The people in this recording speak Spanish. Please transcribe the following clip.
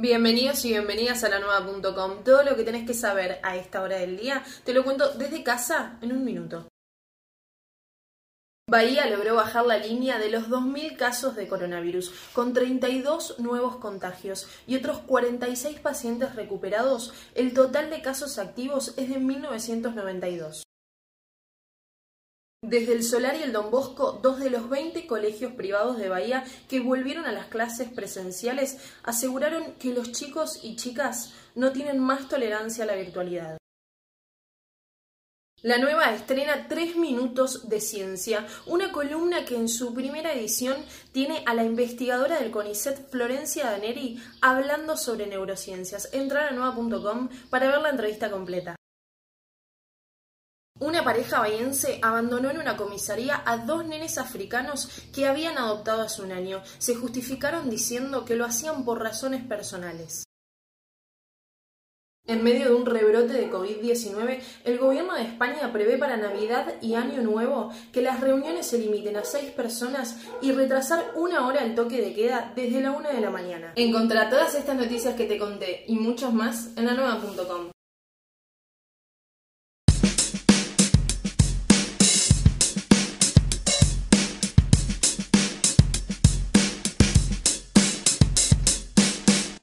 Bienvenidos y bienvenidas a la nueva.com. Todo lo que tenés que saber a esta hora del día te lo cuento desde casa en un minuto. Bahía logró bajar la línea de los 2.000 casos de coronavirus, con 32 nuevos contagios y otros 46 pacientes recuperados. El total de casos activos es de 1992. Desde el Solar y el Don Bosco, dos de los 20 colegios privados de Bahía que volvieron a las clases presenciales aseguraron que los chicos y chicas no tienen más tolerancia a la virtualidad. La nueva estrena Tres Minutos de Ciencia, una columna que en su primera edición tiene a la investigadora del CONICET Florencia Daneri hablando sobre neurociencias. Entra a nueva.com para ver la entrevista completa. Una pareja bahiense abandonó en una comisaría a dos nenes africanos que habían adoptado hace un año. Se justificaron diciendo que lo hacían por razones personales. En medio de un rebrote de COVID-19, el gobierno de España prevé para Navidad y Año Nuevo que las reuniones se limiten a seis personas y retrasar una hora el toque de queda desde la una de la mañana. Encontrá todas estas noticias que te conté y muchas más en la nueva.com.